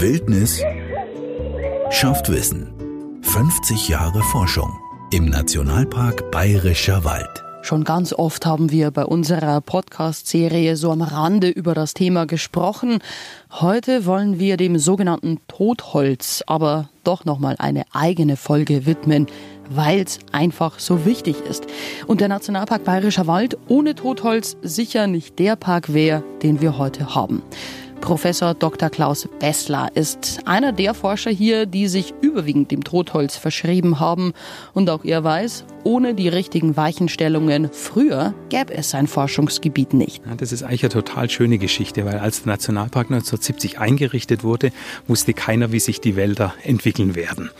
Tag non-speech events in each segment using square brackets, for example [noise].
Wildnis schafft Wissen. 50 Jahre Forschung im Nationalpark Bayerischer Wald. Schon ganz oft haben wir bei unserer Podcast-Serie so am Rande über das Thema gesprochen. Heute wollen wir dem sogenannten Totholz aber doch nochmal eine eigene Folge widmen, weil es einfach so wichtig ist. Und der Nationalpark Bayerischer Wald ohne Totholz sicher nicht der Park wäre, den wir heute haben. Professor Dr. Klaus Bessler ist einer der Forscher hier, die sich überwiegend dem Totholz verschrieben haben. Und auch er weiß, ohne die richtigen Weichenstellungen früher gäbe es sein Forschungsgebiet nicht. Ja, das ist eigentlich eine total schöne Geschichte, weil als der Nationalpark 1970 eingerichtet wurde, wusste keiner, wie sich die Wälder entwickeln werden.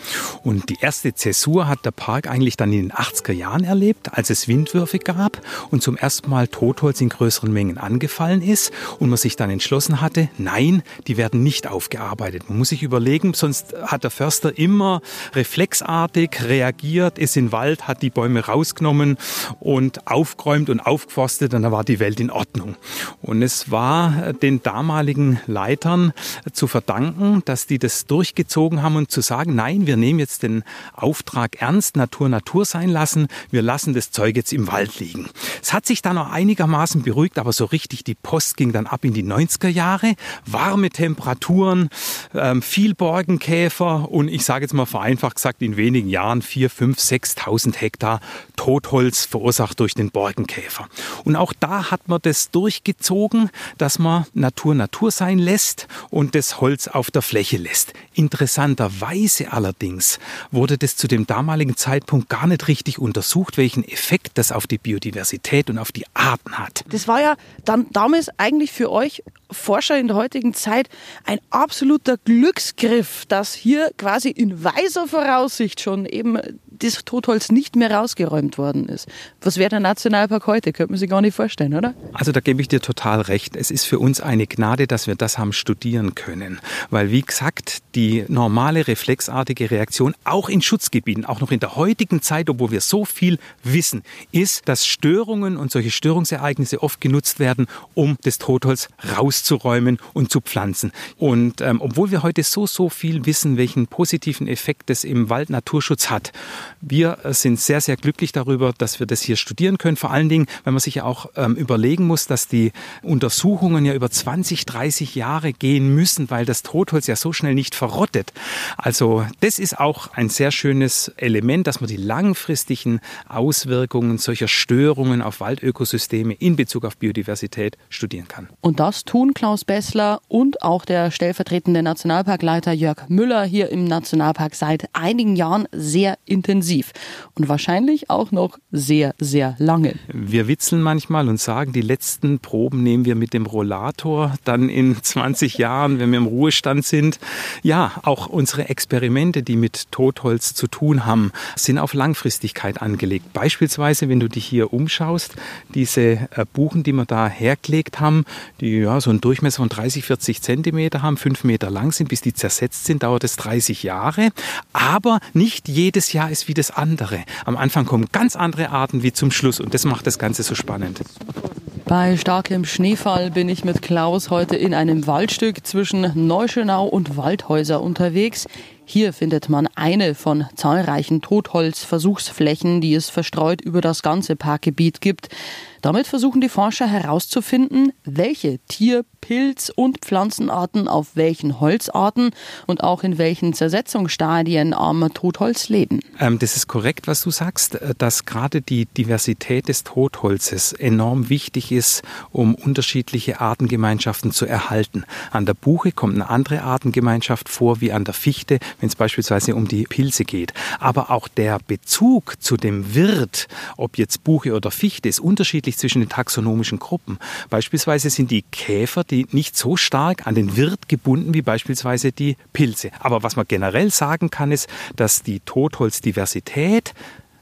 Und die erste Zäsur hat der Park eigentlich dann in den 80er Jahren erlebt, als es Windwürfe gab und zum ersten Mal Totholz in größeren Mengen angefallen ist und man sich dann entschlossen hatte, nein, die werden nicht aufgearbeitet. Man muss sich überlegen, sonst hat der Förster immer reflexartig reagiert, ist in Wald, hat die Bäume rausgenommen und aufgeräumt und aufgeforstet und dann war die Welt in Ordnung. Und es war den damaligen Leitern zu verdanken, dass die das durchgezogen haben und zu sagen, nein, wir nehmen jetzt den Auftrag ernst, Natur Natur sein lassen, wir lassen das Zeug jetzt im Wald liegen. Es hat sich dann noch einigermaßen beruhigt, aber so richtig die Post ging dann ab in die 90er Jahre. Warme Temperaturen, ähm, viel Borkenkäfer und ich sage jetzt mal vereinfacht gesagt, in wenigen Jahren 4, 5, 6.000 Hektar Totholz verursacht durch den Borkenkäfer. Und auch da hat man das durchgezogen, dass man Natur Natur sein lässt und das Holz auf der Fläche lässt. Interessanterweise allerdings wurde das zu dem damaligen Zeitpunkt gar nicht richtig untersucht, welchen Effekt das auf die Biodiversität und auf die Arten hat. Das war ja dann damals eigentlich für euch Forscher in der heutigen Zeit ein absoluter Glücksgriff, dass hier quasi in weiser Voraussicht schon eben das Totholz nicht mehr rausgeräumt worden ist. Was wäre der Nationalpark heute? Könnte man sich gar nicht vorstellen, oder? Also da gebe ich dir total recht. Es ist für uns eine Gnade, dass wir das haben studieren können. Weil, wie gesagt, die normale reflexartige Reaktion auch in Schutzgebieten, auch noch in der heutigen Zeit, obwohl wir so viel wissen, ist, dass Störungen und solche Störungsereignisse oft genutzt werden, um das Totholz rauszuräumen und zu pflanzen. Und ähm, obwohl wir heute so, so viel wissen, welchen positiven Effekt das im Wald Naturschutz hat, wir sind sehr, sehr glücklich darüber, dass wir das hier studieren können. Vor allen Dingen, weil man sich ja auch ähm, überlegen muss, dass die Untersuchungen ja über 20, 30 Jahre gehen müssen, weil das Totholz ja so schnell nicht verrottet. Also das ist auch ein sehr schönes Element, dass man die langfristigen Auswirkungen solcher Störungen auf Waldökosysteme in Bezug auf Biodiversität studieren kann. Und das tun Klaus Bessler und auch der stellvertretende Nationalparkleiter Jörg Müller hier im Nationalpark seit einigen Jahren sehr intensiv intensiv und wahrscheinlich auch noch sehr, sehr lange. Wir witzeln manchmal und sagen, die letzten Proben nehmen wir mit dem Rollator dann in [laughs] 20 Jahren, wenn wir im Ruhestand sind. Ja, auch unsere Experimente, die mit Totholz zu tun haben, sind auf Langfristigkeit angelegt. Beispielsweise, wenn du dich hier umschaust, diese äh, Buchen, die wir da hergelegt haben, die ja so einen Durchmesser von 30, 40 Zentimeter haben, fünf Meter lang sind, bis die zersetzt sind, dauert es 30 Jahre. Aber nicht jedes Jahr ist wie das andere. Am Anfang kommen ganz andere Arten wie zum Schluss und das macht das Ganze so spannend. Bei starkem Schneefall bin ich mit Klaus heute in einem Waldstück zwischen Neuschönau und Waldhäuser unterwegs. Hier findet man eine von zahlreichen Totholzversuchsflächen, die es verstreut über das ganze Parkgebiet gibt. Damit versuchen die Forscher herauszufinden, welche Tier-, Pilz- und Pflanzenarten auf welchen Holzarten und auch in welchen Zersetzungsstadien am Totholz leben. Ähm, das ist korrekt, was du sagst, äh, dass gerade die Diversität des Totholzes enorm wichtig ist, um unterschiedliche Artengemeinschaften zu erhalten. An der Buche kommt eine andere Artengemeinschaft vor wie an der Fichte, wenn es beispielsweise um die Pilze geht. Aber auch der Bezug zu dem Wirt, ob jetzt Buche oder Fichte, ist unterschiedlich zwischen den taxonomischen Gruppen. Beispielsweise sind die Käfer, die nicht so stark an den Wirt gebunden wie beispielsweise die Pilze. Aber was man generell sagen kann, ist, dass die Totholzdiversität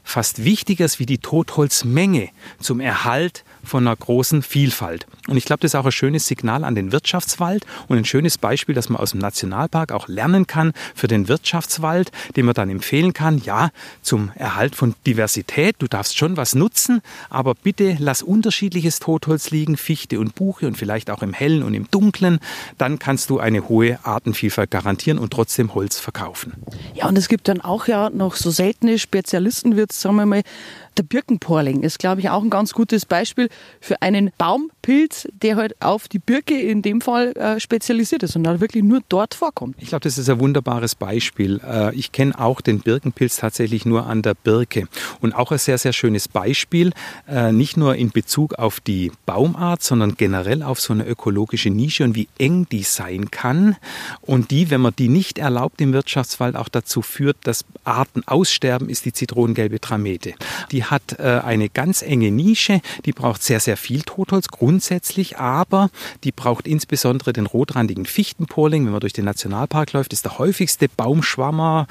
fast wichtiger ist wie die Totholzmenge zum Erhalt von einer großen Vielfalt. Und ich glaube, das ist auch ein schönes Signal an den Wirtschaftswald und ein schönes Beispiel, dass man aus dem Nationalpark auch lernen kann für den Wirtschaftswald, den man dann empfehlen kann, ja, zum Erhalt von Diversität. Du darfst schon was nutzen, aber bitte lass unterschiedliches Totholz liegen, Fichte und Buche und vielleicht auch im Hellen und im Dunklen. Dann kannst du eine hohe Artenvielfalt garantieren und trotzdem Holz verkaufen. Ja, und es gibt dann auch ja noch so seltene Spezialisten, wird sagen wir mal, der Birkenporling ist, glaube ich, auch ein ganz gutes Beispiel für einen Baumpilz, der halt auf die Birke in dem Fall äh, spezialisiert ist und halt wirklich nur dort vorkommt. Ich glaube, das ist ein wunderbares Beispiel. Äh, ich kenne auch den Birkenpilz tatsächlich nur an der Birke. Und auch ein sehr, sehr schönes Beispiel, äh, nicht nur in Bezug auf die Baumart, sondern generell auf so eine ökologische Nische und wie eng die sein kann. Und die, wenn man die nicht erlaubt im Wirtschaftswald, auch dazu führt, dass Arten aussterben, ist die zitronengelbe Tramete. Die hat äh, eine ganz enge Nische, die braucht sehr, sehr viel Totholz grundsätzlich, aber die braucht insbesondere den rotrandigen Fichtenporling. Wenn man durch den Nationalpark läuft, ist der häufigste Baumschwammer.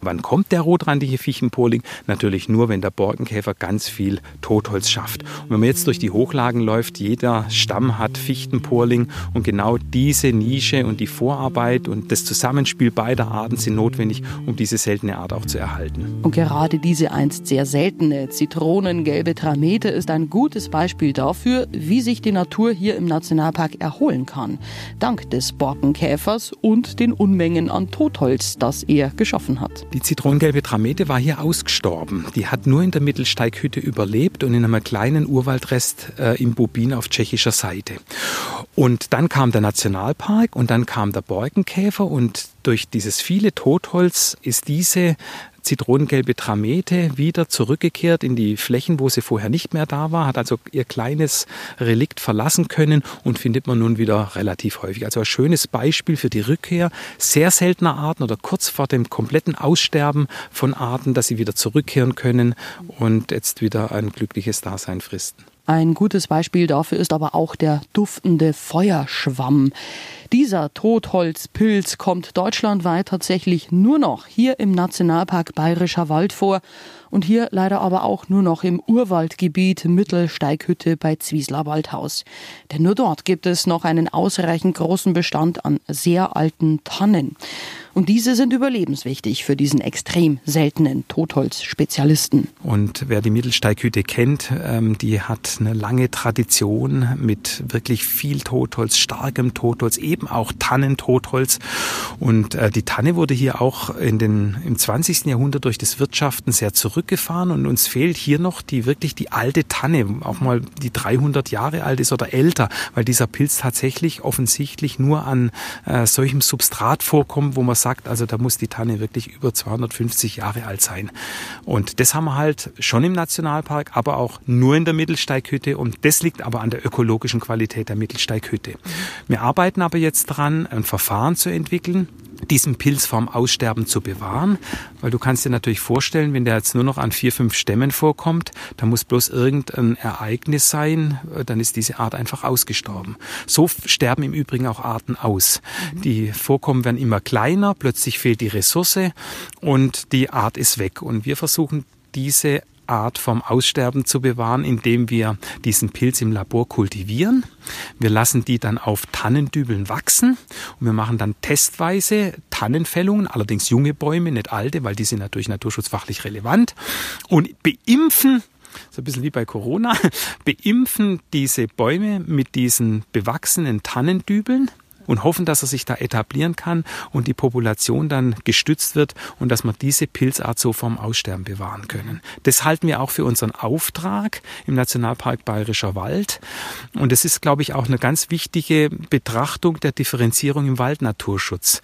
Wann kommt der rotrandige Fichtenporling? Natürlich nur, wenn der Borkenkäfer ganz viel Totholz schafft. Und wenn man jetzt durch die Hochlagen läuft, jeder Stamm hat Fichtenporling und genau diese Nische und die Vorarbeit und das Zusammenspiel beider Arten sind notwendig, um diese seltene Art auch zu erhalten. Und gerade diese einst sehr seltene zitronengelbe Tramete ist ein gutes Beispiel dafür, wie sich die Natur hier im Nationalpark erholen kann. Dank des Borkenkäfers und den Unmengen an Totholz, das er geschaffen hat. Die zitronengelbe Tramete war hier ausgestorben. Die hat nur in der Mittelsteighütte überlebt und in einem kleinen Urwaldrest äh, im Bobin auf tschechischer Seite. Und dann kam der Nationalpark und dann kam der Borkenkäfer und durch dieses viele Totholz ist diese zitronengelbe Tramete wieder zurückgekehrt in die Flächen, wo sie vorher nicht mehr da war, hat also ihr kleines Relikt verlassen können und findet man nun wieder relativ häufig. Also ein schönes Beispiel für die Rückkehr sehr seltener Arten oder kurz vor dem kompletten Aussterben von Arten, dass sie wieder zurückkehren können und jetzt wieder ein glückliches Dasein fristen. Ein gutes Beispiel dafür ist aber auch der duftende Feuerschwamm. Dieser Totholzpilz kommt deutschlandweit tatsächlich nur noch hier im Nationalpark Bayerischer Wald vor und hier leider aber auch nur noch im Urwaldgebiet Mittelsteighütte bei Zwiesler Waldhaus. Denn nur dort gibt es noch einen ausreichend großen Bestand an sehr alten Tannen. Und diese sind überlebenswichtig für diesen extrem seltenen Totholz-Spezialisten. Und wer die Mittelsteighütte kennt, ähm, die hat eine lange Tradition mit wirklich viel Totholz, starkem Totholz, eben auch Tannentotholz. Und äh, die Tanne wurde hier auch in den, im 20. Jahrhundert durch das Wirtschaften sehr zurückgefahren. Und uns fehlt hier noch die wirklich die alte Tanne, auch mal die 300 Jahre alt ist oder älter, weil dieser Pilz tatsächlich offensichtlich nur an äh, solchem Substrat vorkommt, wo man sagt, sagt, also da muss die Tanne wirklich über 250 Jahre alt sein. Und das haben wir halt schon im Nationalpark, aber auch nur in der Mittelsteighütte. Und das liegt aber an der ökologischen Qualität der Mittelsteighütte. Wir arbeiten aber jetzt dran, ein Verfahren zu entwickeln, diesen Pilz vorm Aussterben zu bewahren, weil du kannst dir natürlich vorstellen, wenn der jetzt nur noch an vier, fünf Stämmen vorkommt, da muss bloß irgendein Ereignis sein, äh, dann ist diese Art einfach ausgestorben. So sterben im Übrigen auch Arten aus. Die Vorkommen werden immer kleiner, plötzlich fehlt die Ressource und die Art ist weg. Und wir versuchen diese Art vom Aussterben zu bewahren, indem wir diesen Pilz im Labor kultivieren. Wir lassen die dann auf Tannendübeln wachsen und wir machen dann testweise Tannenfällungen, allerdings junge Bäume, nicht alte, weil die sind natürlich naturschutzfachlich relevant und beimpfen so ein bisschen wie bei Corona, [laughs] beimpfen diese Bäume mit diesen bewachsenen Tannendübeln und hoffen, dass er sich da etablieren kann und die Population dann gestützt wird und dass wir diese Pilzart so vom Aussterben bewahren können. Das halten wir auch für unseren Auftrag im Nationalpark Bayerischer Wald. Und es ist, glaube ich, auch eine ganz wichtige Betrachtung der Differenzierung im Waldnaturschutz.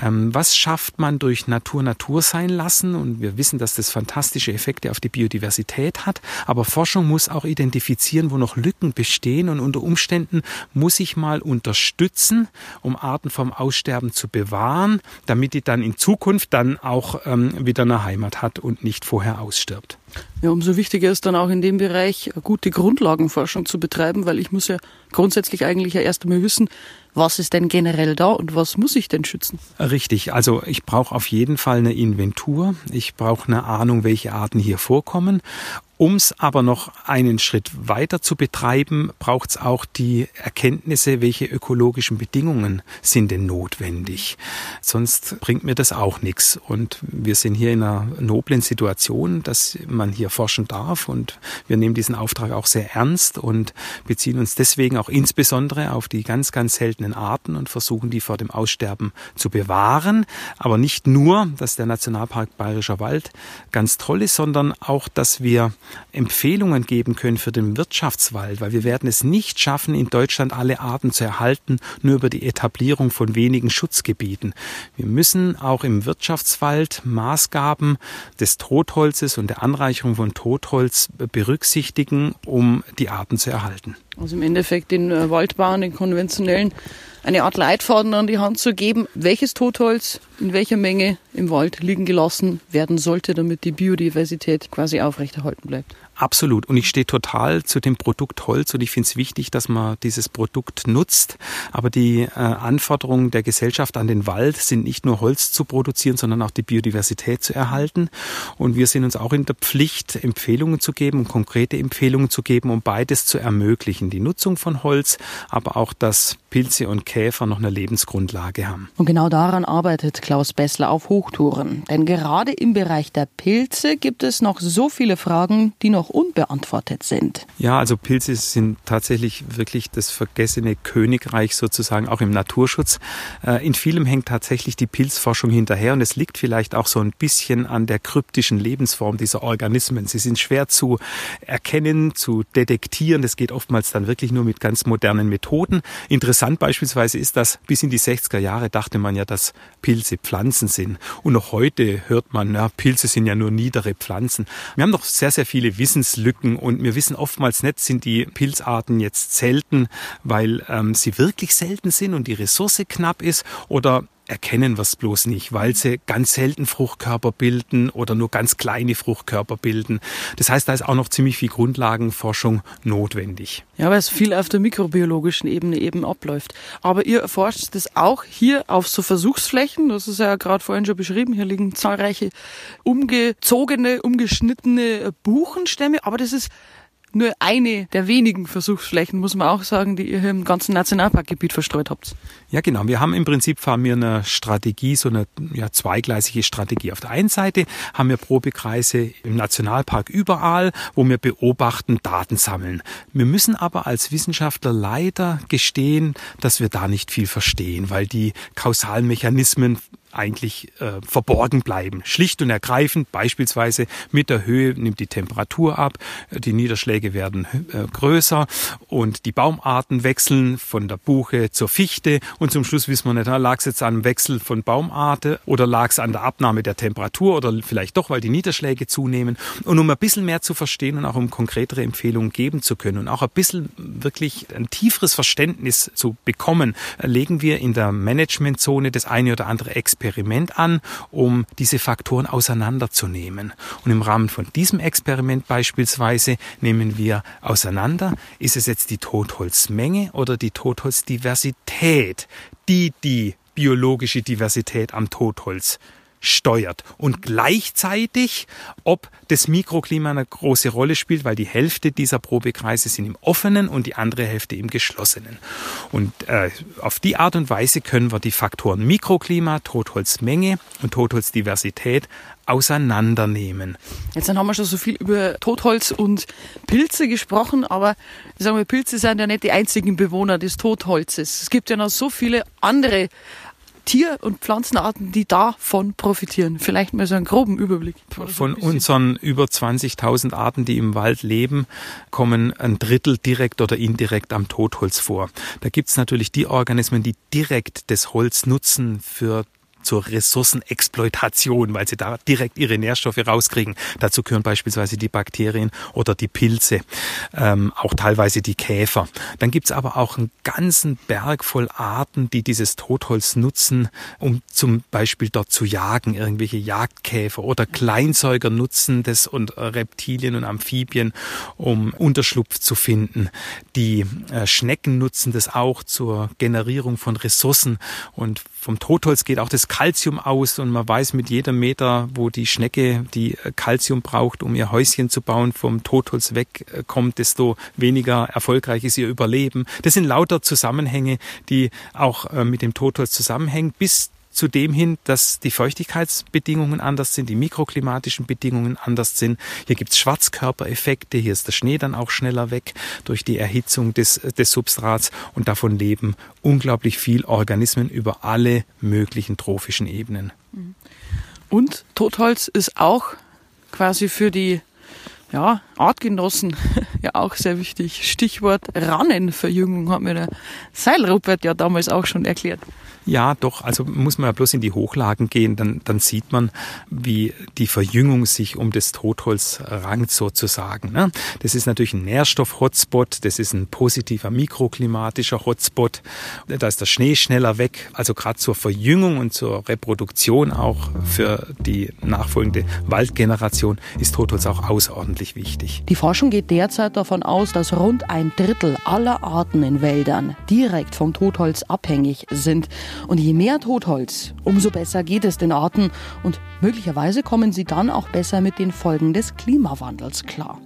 Ähm, was schafft man durch Natur Natur sein lassen? Und wir wissen, dass das fantastische Effekte auf die Biodiversität hat. Aber Forschung muss auch identifizieren, wo noch Lücken bestehen. Und unter Umständen muss ich mal unterstützen, um Arten vom Aussterben zu bewahren, damit die dann in Zukunft dann auch ähm, wieder eine Heimat hat und nicht vorher ausstirbt. Ja, umso wichtiger ist dann auch in dem Bereich gute Grundlagenforschung zu betreiben, weil ich muss ja grundsätzlich eigentlich ja erst einmal wissen, was ist denn generell da und was muss ich denn schützen? Richtig, also ich brauche auf jeden Fall eine Inventur, ich brauche eine Ahnung, welche Arten hier vorkommen um es aber noch einen Schritt weiter zu betreiben, braucht es auch die Erkenntnisse, welche ökologischen Bedingungen sind denn notwendig. Sonst bringt mir das auch nichts. Und wir sind hier in einer noblen Situation, dass man hier forschen darf. Und wir nehmen diesen Auftrag auch sehr ernst und beziehen uns deswegen auch insbesondere auf die ganz, ganz seltenen Arten und versuchen, die vor dem Aussterben zu bewahren. Aber nicht nur, dass der Nationalpark Bayerischer Wald ganz toll ist, sondern auch, dass wir Empfehlungen geben können für den Wirtschaftswald, weil wir werden es nicht schaffen, in Deutschland alle Arten zu erhalten, nur über die Etablierung von wenigen Schutzgebieten. Wir müssen auch im Wirtschaftswald Maßgaben des Totholzes und der Anreicherung von Totholz berücksichtigen, um die Arten zu erhalten. Also im Endeffekt den äh, Waldbauern, den konventionellen, eine Art Leitfaden an die Hand zu geben, welches Totholz in welcher Menge im Wald liegen gelassen werden sollte, damit die Biodiversität quasi aufrechterhalten bleibt. Absolut. Und ich stehe total zu dem Produkt Holz und ich finde es wichtig, dass man dieses Produkt nutzt. Aber die äh, Anforderungen der Gesellschaft an den Wald sind nicht nur Holz zu produzieren, sondern auch die Biodiversität zu erhalten. Und wir sind uns auch in der Pflicht, Empfehlungen zu geben, konkrete Empfehlungen zu geben, um beides zu ermöglichen. Die Nutzung von Holz, aber auch, dass Pilze und Käfer noch eine Lebensgrundlage haben. Und genau daran arbeitet Klaus Bessler auf Hochtouren. Denn gerade im Bereich der Pilze gibt es noch so viele Fragen, die noch unbeantwortet sind. Ja, also Pilze sind tatsächlich wirklich das vergessene Königreich sozusagen auch im Naturschutz. Äh, in vielem hängt tatsächlich die Pilzforschung hinterher und es liegt vielleicht auch so ein bisschen an der kryptischen Lebensform dieser Organismen. Sie sind schwer zu erkennen, zu detektieren. Das geht oftmals dann wirklich nur mit ganz modernen Methoden. Interessant beispielsweise ist, dass bis in die 60er Jahre dachte man ja, dass Pilze Pflanzen sind. Und noch heute hört man, na, Pilze sind ja nur niedere Pflanzen. Wir haben noch sehr, sehr viele Wissenslücken und wir wissen oftmals nicht, sind die Pilzarten jetzt selten, weil ähm, sie wirklich selten sind und die Ressource knapp ist oder erkennen wir es bloß nicht, weil sie ganz selten Fruchtkörper bilden oder nur ganz kleine Fruchtkörper bilden. Das heißt, da ist auch noch ziemlich viel Grundlagenforschung notwendig. Ja, weil es viel auf der mikrobiologischen Ebene eben abläuft. Aber ihr erforscht das auch hier auf so Versuchsflächen. Das ist ja gerade vorhin schon beschrieben. Hier liegen zahlreiche umgezogene, umgeschnittene Buchenstämme. Aber das ist nur eine der wenigen Versuchsflächen, muss man auch sagen, die ihr hier im ganzen Nationalparkgebiet verstreut habt. Ja, genau. Wir haben im Prinzip fahren wir eine Strategie, so eine ja, zweigleisige Strategie. Auf der einen Seite haben wir Probekreise im Nationalpark überall, wo wir beobachten, Daten sammeln. Wir müssen aber als Wissenschaftler leider gestehen, dass wir da nicht viel verstehen, weil die kausalen Mechanismen eigentlich äh, verborgen bleiben. Schlicht und ergreifend, beispielsweise mit der Höhe nimmt die Temperatur ab, die Niederschläge werden äh, größer und die Baumarten wechseln von der Buche zur Fichte und zum Schluss wissen wir nicht, lag es jetzt an dem Wechsel von Baumarte oder lag es an der Abnahme der Temperatur oder vielleicht doch, weil die Niederschläge zunehmen. Und um ein bisschen mehr zu verstehen und auch um konkretere Empfehlungen geben zu können und auch ein bisschen wirklich ein tieferes Verständnis zu bekommen, legen wir in der Managementzone das eine oder andere Experiment Experiment an, um diese Faktoren auseinanderzunehmen. Und im Rahmen von diesem Experiment beispielsweise nehmen wir auseinander, ist es jetzt die Totholzmenge oder die Totholzdiversität, die die biologische Diversität am Totholz steuert und gleichzeitig, ob das Mikroklima eine große Rolle spielt, weil die Hälfte dieser Probekreise sind im offenen und die andere Hälfte im geschlossenen. Und äh, auf die Art und Weise können wir die Faktoren Mikroklima, Totholzmenge und Totholzdiversität auseinandernehmen. Jetzt haben wir schon so viel über Totholz und Pilze gesprochen, aber sagen wir, Pilze sind ja nicht die einzigen Bewohner des Totholzes. Es gibt ja noch so viele andere Tier- und Pflanzenarten, die davon profitieren? Vielleicht mal so einen groben Überblick. Von unseren über 20.000 Arten, die im Wald leben, kommen ein Drittel direkt oder indirekt am Totholz vor. Da gibt es natürlich die Organismen, die direkt das Holz nutzen für zur Ressourcenexploitation, weil sie da direkt ihre Nährstoffe rauskriegen. Dazu gehören beispielsweise die Bakterien oder die Pilze, ähm, auch teilweise die Käfer. Dann gibt's aber auch einen ganzen Berg voll Arten, die dieses Totholz nutzen, um zum Beispiel dort zu jagen, irgendwelche Jagdkäfer oder Kleinsäuger nutzen das und Reptilien und Amphibien, um Unterschlupf zu finden. Die äh, Schnecken nutzen das auch zur Generierung von Ressourcen und vom Totholz geht auch das Kalzium aus und man weiß mit jedem Meter, wo die Schnecke die Kalzium braucht, um ihr Häuschen zu bauen, vom Totholz wegkommt, desto weniger erfolgreich ist ihr Überleben. Das sind lauter Zusammenhänge, die auch äh, mit dem Totholz zusammenhängen, bis zu dem hin, dass die Feuchtigkeitsbedingungen anders sind, die mikroklimatischen Bedingungen anders sind. Hier gibt es Schwarzkörpereffekte, hier ist der Schnee dann auch schneller weg durch die Erhitzung des, des Substrats und davon leben unglaublich viel Organismen über alle möglichen trophischen Ebenen. Und Totholz ist auch quasi für die ja, Artgenossen [laughs] ja auch sehr wichtig. Stichwort Rannenverjüngung hat mir der Seilrupert ja damals auch schon erklärt. Ja, doch. Also muss man ja bloß in die Hochlagen gehen, dann, dann sieht man, wie die Verjüngung sich um das Totholz rankt sozusagen. Ne? Das ist natürlich ein Nährstoff-Hotspot, das ist ein positiver mikroklimatischer Hotspot. Da ist der Schnee schneller weg. Also gerade zur Verjüngung und zur Reproduktion auch für die nachfolgende Waldgeneration ist Totholz auch außerordentlich wichtig. Die Forschung geht derzeit davon aus, dass rund ein Drittel aller Arten in Wäldern direkt vom Totholz abhängig sind. Und je mehr Totholz, umso besser geht es den Arten und möglicherweise kommen sie dann auch besser mit den Folgen des Klimawandels klar.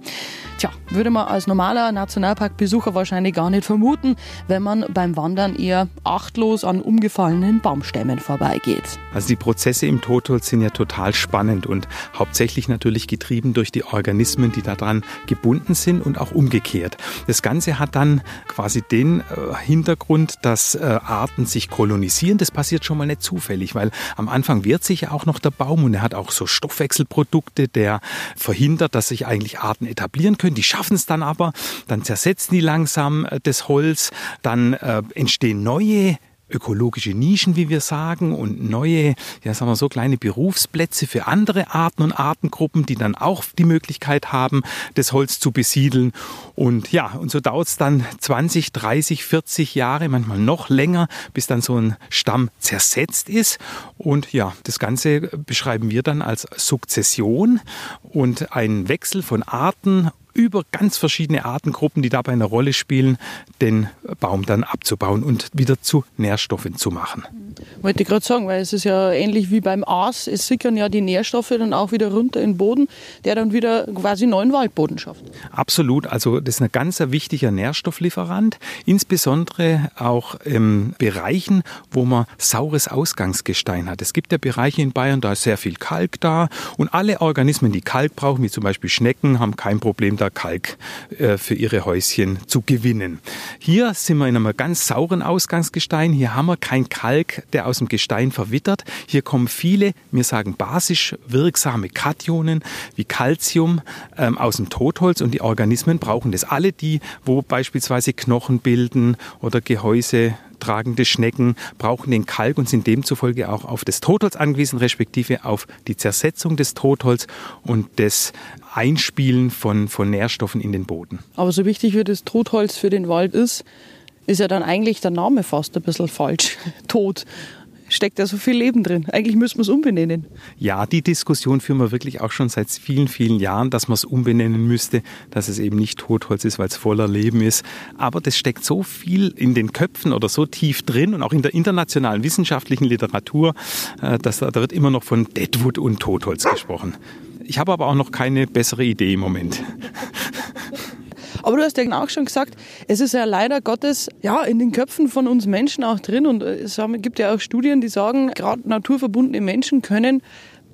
Tja, würde man als normaler Nationalparkbesucher wahrscheinlich gar nicht vermuten, wenn man beim Wandern eher achtlos an umgefallenen Baumstämmen vorbeigeht. Also die Prozesse im Totholz sind ja total spannend und hauptsächlich natürlich getrieben durch die Organismen, die daran gebunden sind und auch umgekehrt. Das Ganze hat dann quasi den äh, Hintergrund, dass äh, Arten sich kolonisieren. Das passiert schon mal nicht zufällig, weil am Anfang wehrt sich ja auch noch der Baum und er hat auch so Stoffwechselprodukte, der verhindert, dass sich eigentlich Arten etablieren können. Die schaffen es dann aber, dann zersetzen die langsam äh, das Holz, dann äh, entstehen neue ökologische Nischen, wie wir sagen, und neue, ja, sagen wir so, kleine Berufsplätze für andere Arten und Artengruppen, die dann auch die Möglichkeit haben, das Holz zu besiedeln. Und ja, und so dauert es dann 20, 30, 40 Jahre, manchmal noch länger, bis dann so ein Stamm zersetzt ist. Und ja, das Ganze beschreiben wir dann als Sukzession und ein Wechsel von Arten über ganz verschiedene Artengruppen, die dabei eine Rolle spielen, den Baum dann abzubauen und wieder zu Nährstoffen zu machen. Wollte ich gerade sagen, weil es ist ja ähnlich wie beim Aas, es sickern ja die Nährstoffe dann auch wieder runter in den Boden, der dann wieder quasi neuen Waldboden schafft. Absolut, also das ist ein ganz wichtiger Nährstofflieferant, insbesondere auch in Bereichen, wo man saures Ausgangsgestein hat. Es gibt ja Bereiche in Bayern, da ist sehr viel Kalk da und alle Organismen, die Kalk brauchen, wie zum Beispiel Schnecken, haben kein Problem da Kalk äh, für ihre Häuschen zu gewinnen. Hier sind wir in einem ganz sauren Ausgangsgestein. Hier haben wir kein Kalk, der aus dem Gestein verwittert. Hier kommen viele, wir sagen basisch wirksame Kationen wie Calcium ähm, aus dem Totholz und die Organismen brauchen das. Alle die, wo beispielsweise Knochen bilden oder Gehäuse tragende Schnecken brauchen den Kalk und sind demzufolge auch auf das Totholz angewiesen, respektive auf die Zersetzung des Totholz und das Einspielen von, von Nährstoffen in den Boden. Aber so wichtig wie das Totholz für den Wald ist, ist ja dann eigentlich der Name fast ein bisschen falsch. [laughs] Tod steckt ja so viel Leben drin. Eigentlich müssen wir es umbenennen. Ja, die Diskussion führen wir wirklich auch schon seit vielen, vielen Jahren, dass man es umbenennen müsste, dass es eben nicht Totholz ist, weil es voller Leben ist. Aber das steckt so viel in den Köpfen oder so tief drin und auch in der internationalen wissenschaftlichen Literatur, äh, dass da, da wird immer noch von Deadwood und Totholz gesprochen. Ich habe aber auch noch keine bessere Idee im Moment. Aber du hast ja auch schon gesagt, es ist ja leider Gottes ja in den Köpfen von uns Menschen auch drin. Und es gibt ja auch Studien, die sagen, gerade naturverbundene Menschen können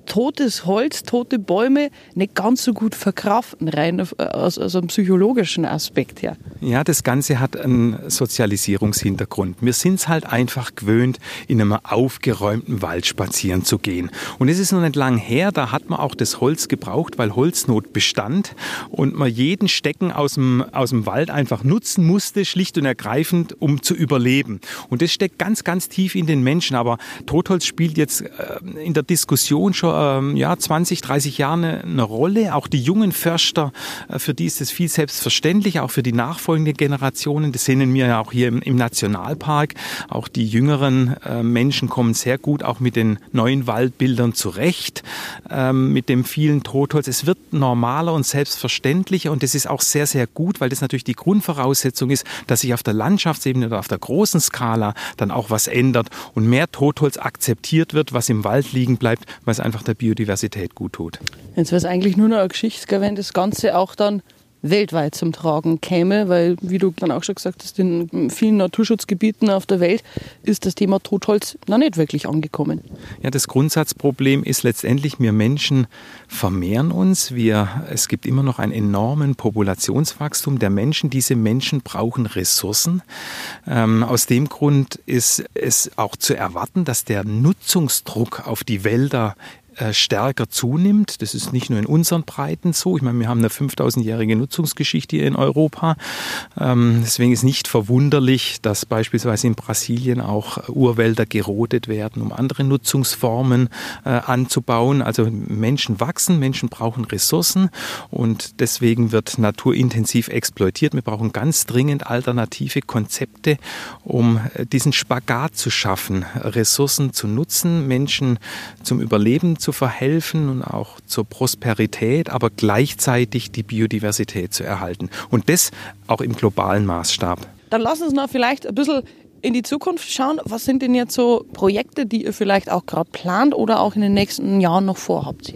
totes Holz, tote Bäume nicht ganz so gut verkraften, rein aus, aus einem psychologischen Aspekt her. Ja, das Ganze hat einen Sozialisierungshintergrund. Wir sind es halt einfach gewöhnt, in einem aufgeräumten Wald spazieren zu gehen. Und es ist noch nicht lang her, da hat man auch das Holz gebraucht, weil Holznot bestand und man jeden Stecken aus dem, aus dem Wald einfach nutzen musste, schlicht und ergreifend, um zu überleben. Und das steckt ganz, ganz tief in den Menschen. Aber Totholz spielt jetzt äh, in der Diskussion schon ähm, ja, 20, 30 Jahren eine, eine Rolle. Auch die jungen Förster, äh, für die ist es viel selbstverständlich, auch für die nachfolgenden Generationen. Das sehen wir ja auch hier im, im Nationalpark. Auch die jüngeren äh, Menschen kommen sehr gut auch mit den neuen Waldbildern zurecht, ähm, mit dem vielen Totholz. Es wird normaler und selbstverständlicher und das ist auch sehr, sehr gut, weil das natürlich die Grundvoraussetzung ist, dass sich auf der Landschaftsebene oder auf der großen Skala dann auch was ändert und mehr Totholz akzeptiert wird, was im Wald liegen bleibt, weil es einfach der Biodiversität gut tut. Jetzt wäre es eigentlich nur noch eine Geschichte, wenn das Ganze auch dann weltweit zum Tragen käme, weil, wie du dann auch schon gesagt hast, in vielen Naturschutzgebieten auf der Welt ist das Thema Totholz noch nicht wirklich angekommen. Ja, das Grundsatzproblem ist letztendlich, wir Menschen vermehren uns. Wir, es gibt immer noch einen enormen Populationswachstum der Menschen. Diese Menschen brauchen Ressourcen. Ähm, aus dem Grund ist es auch zu erwarten, dass der Nutzungsdruck auf die Wälder stärker zunimmt. Das ist nicht nur in unseren Breiten so. Ich meine, wir haben eine 5000-jährige Nutzungsgeschichte hier in Europa. Ähm, deswegen ist nicht verwunderlich, dass beispielsweise in Brasilien auch Urwälder gerodet werden, um andere Nutzungsformen äh, anzubauen. Also Menschen wachsen, Menschen brauchen Ressourcen und deswegen wird naturintensiv exploitiert. Wir brauchen ganz dringend alternative Konzepte, um äh, diesen Spagat zu schaffen, Ressourcen zu nutzen, Menschen zum Überleben zu verhelfen und auch zur Prosperität, aber gleichzeitig die Biodiversität zu erhalten. Und das auch im globalen Maßstab. Dann lass uns noch vielleicht ein bisschen in die Zukunft schauen. Was sind denn jetzt so Projekte, die ihr vielleicht auch gerade plant oder auch in den nächsten Jahren noch vorhabt?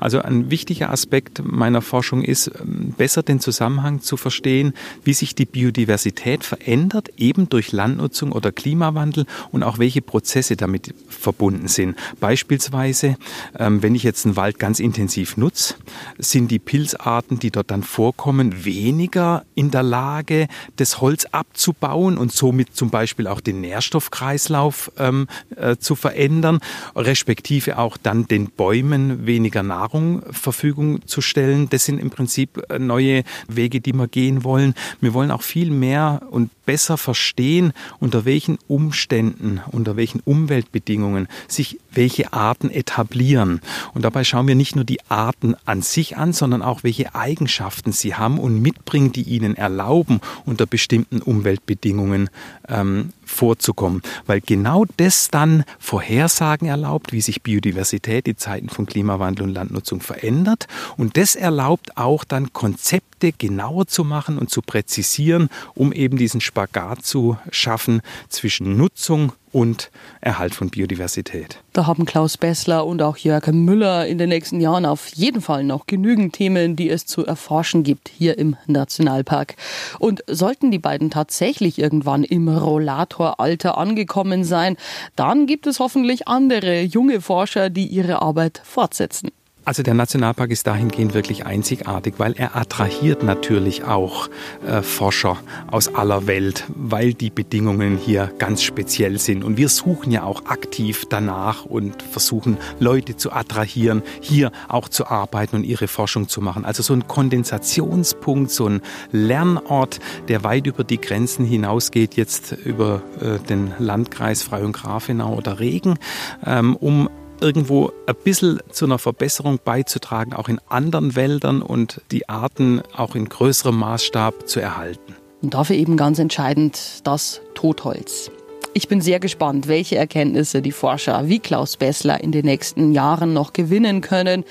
Also ein wichtiger Aspekt meiner Forschung ist, ähm, besser den Zusammenhang zu verstehen, wie sich die Biodiversität verändert, eben durch Landnutzung oder Klimawandel und auch welche Prozesse damit verbunden sind. Beispielsweise, ähm, wenn ich jetzt einen Wald ganz intensiv nutze, sind die Pilzarten, die dort dann vorkommen, weniger in der Lage, das Holz abzubauen und somit zum Beispiel Beispiel auch den Nährstoffkreislauf ähm, äh, zu verändern, respektive auch dann den Bäumen weniger Nahrung Verfügung zu stellen. Das sind im Prinzip äh, neue Wege, die wir gehen wollen. Wir wollen auch viel mehr und besser verstehen, unter welchen Umständen, unter welchen Umweltbedingungen sich welche Arten etablieren. Und dabei schauen wir nicht nur die Arten an sich an, sondern auch welche Eigenschaften sie haben und mitbringen, die ihnen erlauben, unter bestimmten Umweltbedingungen ähm, vorzukommen, weil genau das dann Vorhersagen erlaubt, wie sich Biodiversität in Zeiten von Klimawandel und Landnutzung verändert. Und das erlaubt auch dann Konzepte genauer zu machen und zu präzisieren, um eben diesen Spagat zu schaffen zwischen Nutzung und Erhalt von Biodiversität. Da haben Klaus Bessler und auch Jörg Müller in den nächsten Jahren auf jeden Fall noch genügend Themen, die es zu erforschen gibt hier im Nationalpark. Und sollten die beiden tatsächlich irgendwann im Rollatoralter angekommen sein, dann gibt es hoffentlich andere junge Forscher, die ihre Arbeit fortsetzen. Also der Nationalpark ist dahingehend wirklich einzigartig, weil er attrahiert natürlich auch äh, Forscher aus aller Welt, weil die Bedingungen hier ganz speziell sind. Und wir suchen ja auch aktiv danach und versuchen Leute zu attrahieren, hier auch zu arbeiten und ihre Forschung zu machen. Also so ein Kondensationspunkt, so ein Lernort, der weit über die Grenzen hinausgeht, jetzt über äh, den Landkreis Frei und Grafenau oder Regen, ähm, um irgendwo ein bisschen zu einer Verbesserung beizutragen, auch in anderen Wäldern und die Arten auch in größerem Maßstab zu erhalten. Und dafür eben ganz entscheidend das Totholz. Ich bin sehr gespannt, welche Erkenntnisse die Forscher wie Klaus Bessler in den nächsten Jahren noch gewinnen können.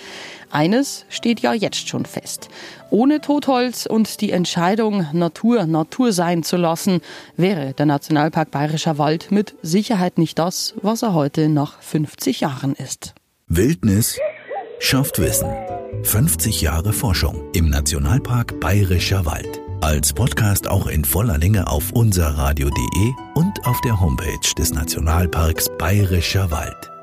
Eines steht ja jetzt schon fest. Ohne Totholz und die Entscheidung, Natur Natur sein zu lassen, wäre der Nationalpark Bayerischer Wald mit Sicherheit nicht das, was er heute nach 50 Jahren ist. Wildnis schafft Wissen. 50 Jahre Forschung im Nationalpark Bayerischer Wald. Als Podcast auch in voller Länge auf unserradio.de und auf der Homepage des Nationalparks Bayerischer Wald.